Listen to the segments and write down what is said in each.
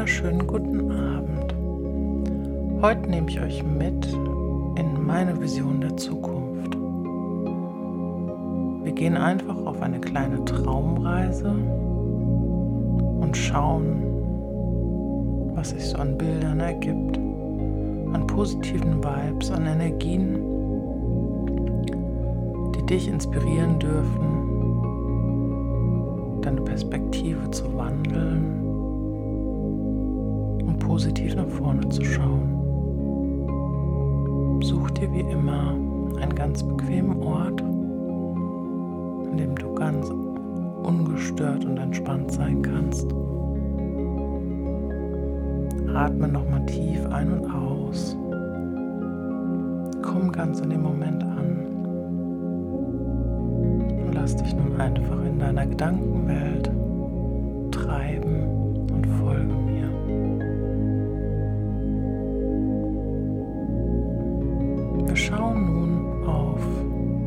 wunderschönen guten Abend. Heute nehme ich euch mit in meine Vision der Zukunft. Wir gehen einfach auf eine kleine Traumreise und schauen, was sich so an Bildern ergibt, an positiven Vibes, an Energien, die dich inspirieren dürfen, deine Perspektive zu wandeln positiv nach vorne zu schauen. Such dir wie immer einen ganz bequemen Ort, an dem du ganz ungestört und entspannt sein kannst. Atme nochmal tief ein und aus. Komm ganz in dem Moment an. Und lass dich nun einfach in deiner Gedankenwelt schauen nun auf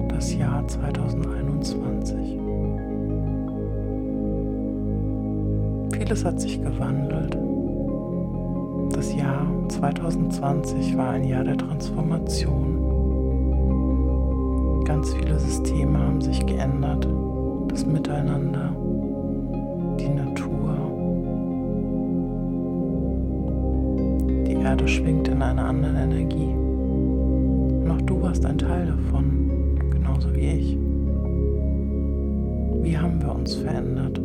das Jahr 2021. Vieles hat sich gewandelt. Das Jahr 2020 war ein Jahr der Transformation. Ganz viele Systeme haben sich geändert. Das Miteinander, die Natur. Die Erde schwingt in einer anderen Energie. Warst ein Teil davon, genauso wie ich. Wie haben wir uns verändert?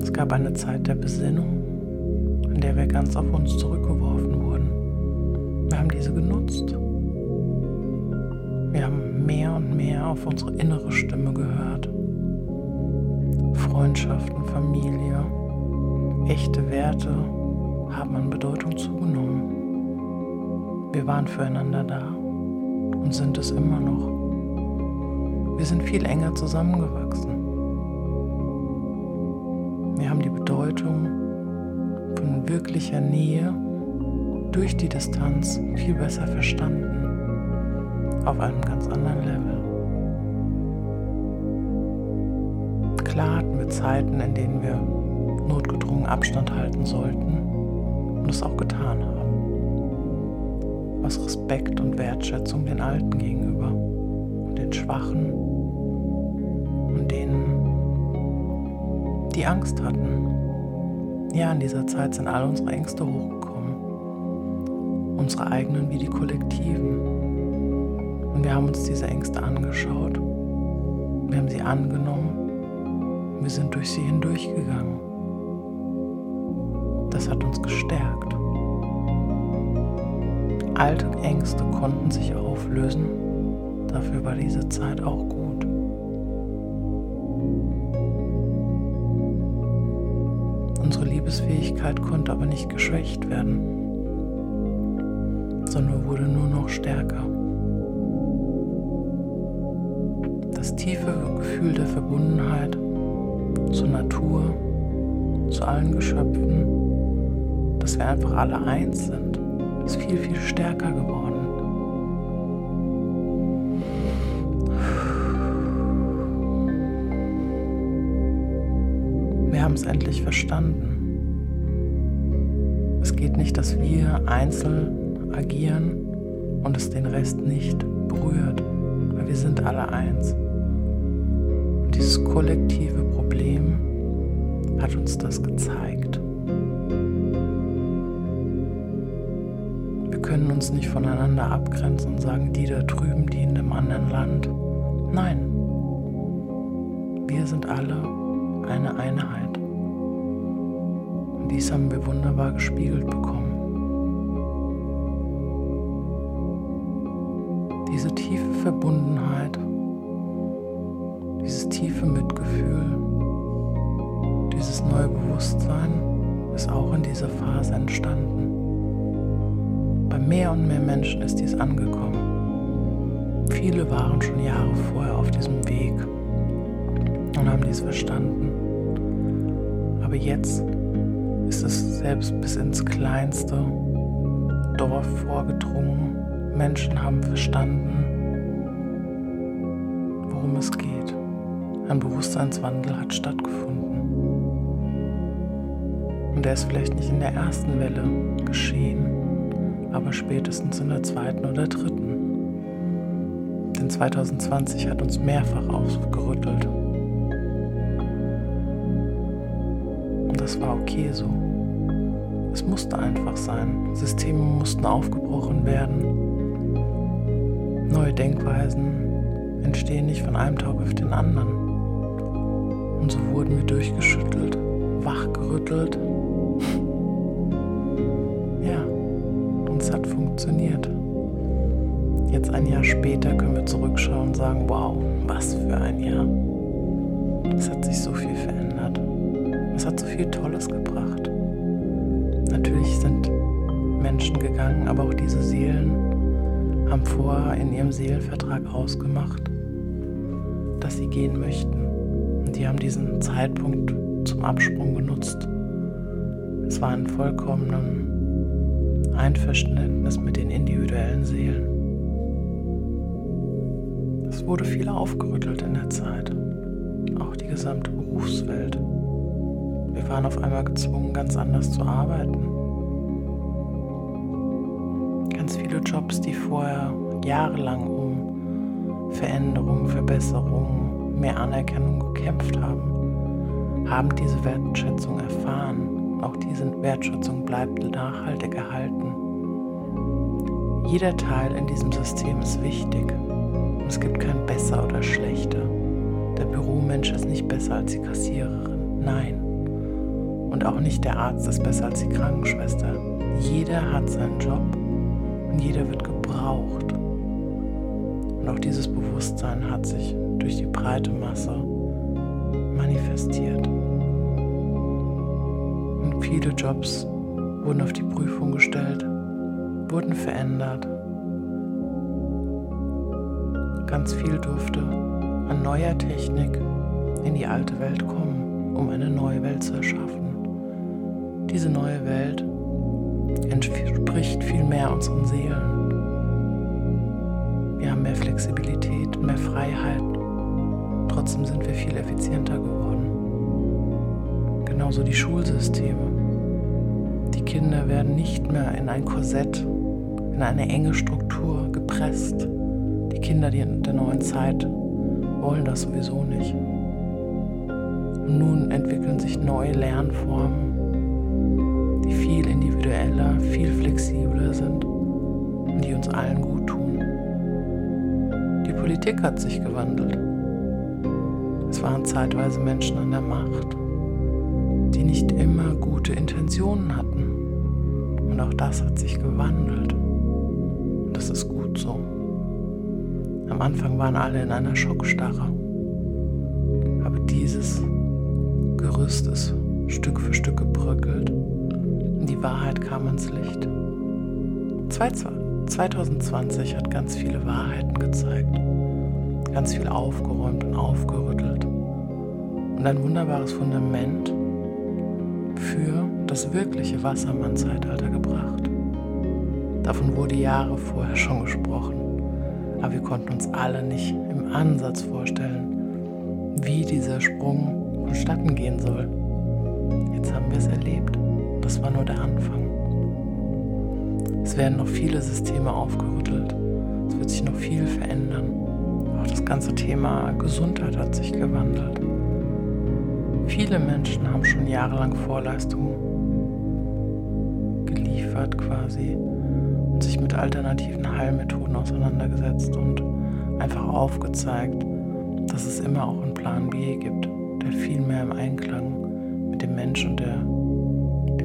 Es gab eine Zeit der Besinnung, in der wir ganz auf uns zurückgeworfen wurden. Wir haben diese genutzt. Wir haben mehr und mehr auf unsere innere Stimme gehört. Freundschaften, Familie, echte Werte haben an Bedeutung zugenommen. Wir waren füreinander da und sind es immer noch. Wir sind viel enger zusammengewachsen. Wir haben die Bedeutung von wirklicher Nähe durch die Distanz viel besser verstanden. Auf einem ganz anderen Level. Klar hatten wir Zeiten, in denen wir notgedrungen Abstand halten sollten und es auch getan haben. Aus Respekt und Wertschätzung den Alten gegenüber und den Schwachen und denen, die Angst hatten. Ja, in dieser Zeit sind all unsere Ängste hochgekommen. Unsere eigenen wie die kollektiven. Und wir haben uns diese Ängste angeschaut. Wir haben sie angenommen. Wir sind durch sie hindurchgegangen. Das hat uns gestärkt. Alte Ängste konnten sich auflösen. Dafür war diese Zeit auch gut. Unsere Liebesfähigkeit konnte aber nicht geschwächt werden, sondern wurde nur noch stärker. Das tiefe Gefühl der Verbundenheit zur Natur, zu allen Geschöpfen, dass wir einfach alle eins sind, ist viel, viel stärker geworden. Wir haben es endlich verstanden. Es geht nicht, dass wir einzeln agieren und es den Rest nicht berührt, weil wir sind alle eins. Und dieses kollektive Problem hat uns das gezeigt. Können uns nicht voneinander abgrenzen und sagen, die da drüben, die in dem anderen Land. Nein, wir sind alle eine Einheit. Und dies haben wir wunderbar gespiegelt bekommen. Diese tiefe Verbundenheit, dieses tiefe Mitgefühl, dieses neue Bewusstsein ist auch in dieser Phase entstanden. Mehr und mehr Menschen ist dies angekommen. Viele waren schon Jahre vorher auf diesem Weg und haben dies verstanden. Aber jetzt ist es selbst bis ins kleinste Dorf vorgedrungen. Menschen haben verstanden, worum es geht. Ein Bewusstseinswandel hat stattgefunden. Und der ist vielleicht nicht in der ersten Welle geschehen, aber spätestens in der zweiten oder dritten. Denn 2020 hat uns mehrfach aufgerüttelt. Und das war okay so. Es musste einfach sein. Systeme mussten aufgebrochen werden. Neue Denkweisen entstehen nicht von einem Tag auf den anderen. Und so wurden wir durchgeschüttelt, wachgerüttelt. Es hat funktioniert. Jetzt ein Jahr später können wir zurückschauen und sagen, wow, was für ein Jahr. Es hat sich so viel verändert. Es hat so viel Tolles gebracht. Natürlich sind Menschen gegangen, aber auch diese Seelen haben vorher in ihrem Seelenvertrag ausgemacht, dass sie gehen möchten. Und die haben diesen Zeitpunkt zum Absprung genutzt. Es war ein vollkommenes Einverständnis mit den individuellen Seelen. Es wurde viel aufgerüttelt in der Zeit, auch die gesamte Berufswelt. Wir waren auf einmal gezwungen, ganz anders zu arbeiten. Ganz viele Jobs, die vorher jahrelang um Veränderung, Verbesserung, mehr Anerkennung gekämpft haben, haben diese Wertschätzung erfahren. Auch diese Wertschätzung bleibt nachhaltig erhalten. Jeder Teil in diesem System ist wichtig. Es gibt kein besser oder schlechter. Der Büromensch ist nicht besser als die Kassiererin. Nein. Und auch nicht der Arzt ist besser als die Krankenschwester. Jeder hat seinen Job und jeder wird gebraucht. Und auch dieses Bewusstsein hat sich durch die breite Masse manifestiert. Viele Jobs wurden auf die Prüfung gestellt, wurden verändert. Ganz viel durfte an neuer Technik in die alte Welt kommen, um eine neue Welt zu erschaffen. Diese neue Welt entspricht viel mehr unseren Seelen. Wir haben mehr Flexibilität, mehr Freiheit. Trotzdem sind wir viel effizienter geworden. Genauso die Schulsysteme. Kinder werden nicht mehr in ein Korsett, in eine enge Struktur gepresst. Die Kinder der neuen Zeit wollen das sowieso nicht. Und nun entwickeln sich neue Lernformen die viel individueller, viel flexibler sind und die uns allen gut tun. Die Politik hat sich gewandelt. Es waren zeitweise Menschen an der Macht, die nicht immer gute Intentionen hatten. Und auch das hat sich gewandelt. Und das ist gut so. Am Anfang waren alle in einer Schockstarre. Aber dieses Gerüst ist Stück für Stück gebröckelt die Wahrheit kam ans Licht. 2020 hat ganz viele Wahrheiten gezeigt, ganz viel aufgeräumt und aufgerüttelt und ein wunderbares Fundament für das wirkliche Wassermann-Zeitalter gebracht. Davon wurde Jahre vorher schon gesprochen, aber wir konnten uns alle nicht im Ansatz vorstellen, wie dieser Sprung vonstatten gehen soll. Jetzt haben wir es erlebt das war nur der Anfang. Es werden noch viele Systeme aufgerüttelt. Es wird sich noch viel verändern. Auch das ganze Thema Gesundheit hat sich gewandelt. Viele Menschen haben schon jahrelang Vorleistungen geliefert quasi und sich mit alternativen Heilmethoden auseinandergesetzt und einfach aufgezeigt, dass es immer auch einen Plan B gibt, der viel mehr im Einklang mit dem Mensch und der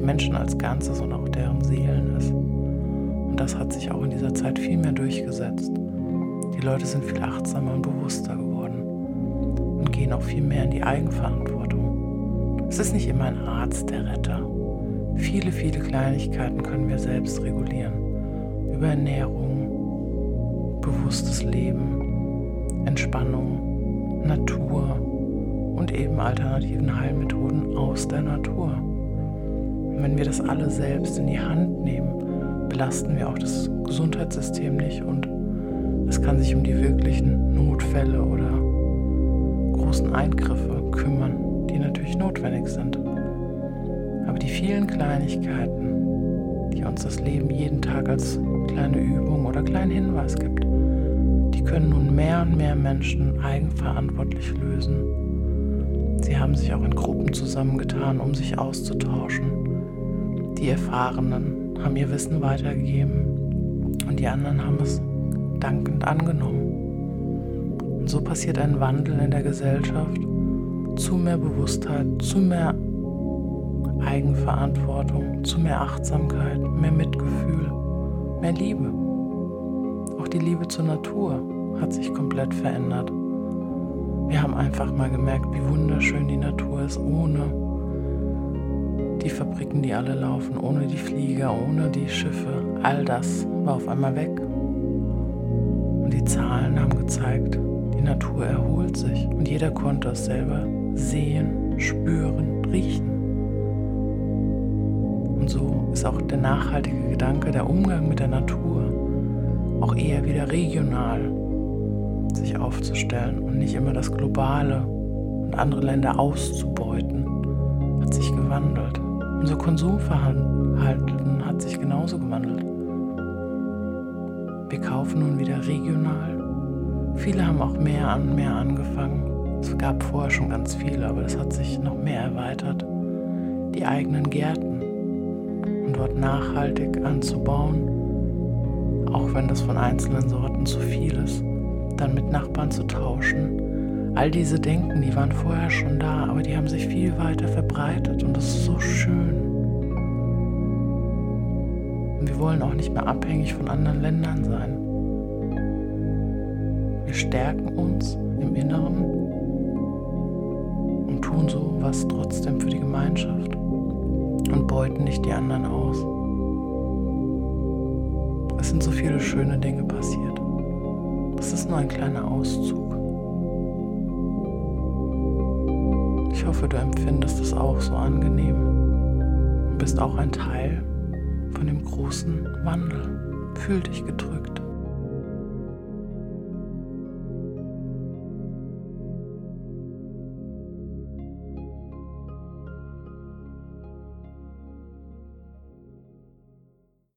die Menschen als Ganzes und auch deren Seelen ist. Und das hat sich auch in dieser Zeit viel mehr durchgesetzt. Die Leute sind viel achtsamer und bewusster geworden und gehen auch viel mehr in die Eigenverantwortung. Es ist nicht immer ein Arzt der Retter. Viele, viele Kleinigkeiten können wir selbst regulieren. Über Ernährung, bewusstes Leben, Entspannung, Natur und eben alternativen Heilmethoden aus der Natur. Und wenn wir das alle selbst in die Hand nehmen, belasten wir auch das Gesundheitssystem nicht und es kann sich um die wirklichen Notfälle oder großen Eingriffe kümmern, die natürlich notwendig sind. Aber die vielen Kleinigkeiten, die uns das Leben jeden Tag als kleine Übung oder kleinen Hinweis gibt, die können nun mehr und mehr Menschen eigenverantwortlich lösen. Sie haben sich auch in Gruppen zusammengetan, um sich auszutauschen. Die Erfahrenen haben ihr Wissen weitergegeben und die anderen haben es dankend angenommen. Und so passiert ein Wandel in der Gesellschaft zu mehr Bewusstheit, zu mehr Eigenverantwortung, zu mehr Achtsamkeit, mehr Mitgefühl, mehr Liebe. Auch die Liebe zur Natur hat sich komplett verändert. Wir haben einfach mal gemerkt, wie wunderschön die Natur ist, ohne die Fabriken, die alle laufen, ohne die Flieger, ohne die Schiffe. All das war auf einmal weg. Und die Zahlen haben gezeigt, die Natur erholt sich und jeder konnte es selber sehen, spüren, riechen. So ist auch der nachhaltige Gedanke, der Umgang mit der Natur auch eher wieder regional sich aufzustellen und nicht immer das Globale und andere Länder auszubeuten, hat sich gewandelt. Unser Konsumverhalten hat sich genauso gewandelt. Wir kaufen nun wieder regional. Viele haben auch mehr an mehr angefangen. Es gab vorher schon ganz viele, aber es hat sich noch mehr erweitert. Die eigenen Gärten und dort nachhaltig anzubauen, auch wenn das von einzelnen Sorten zu viel ist dann mit Nachbarn zu tauschen. All diese Denken, die waren vorher schon da, aber die haben sich viel weiter verbreitet und das ist so schön. Und wir wollen auch nicht mehr abhängig von anderen Ländern sein. Wir stärken uns im Inneren und tun so was trotzdem für die Gemeinschaft und beuten nicht die anderen aus. Es sind so viele schöne Dinge passiert. Das ist nur ein kleiner Auszug. Ich hoffe, du empfindest es auch so angenehm und bist auch ein Teil von dem großen Wandel. Fühl dich gedrückt.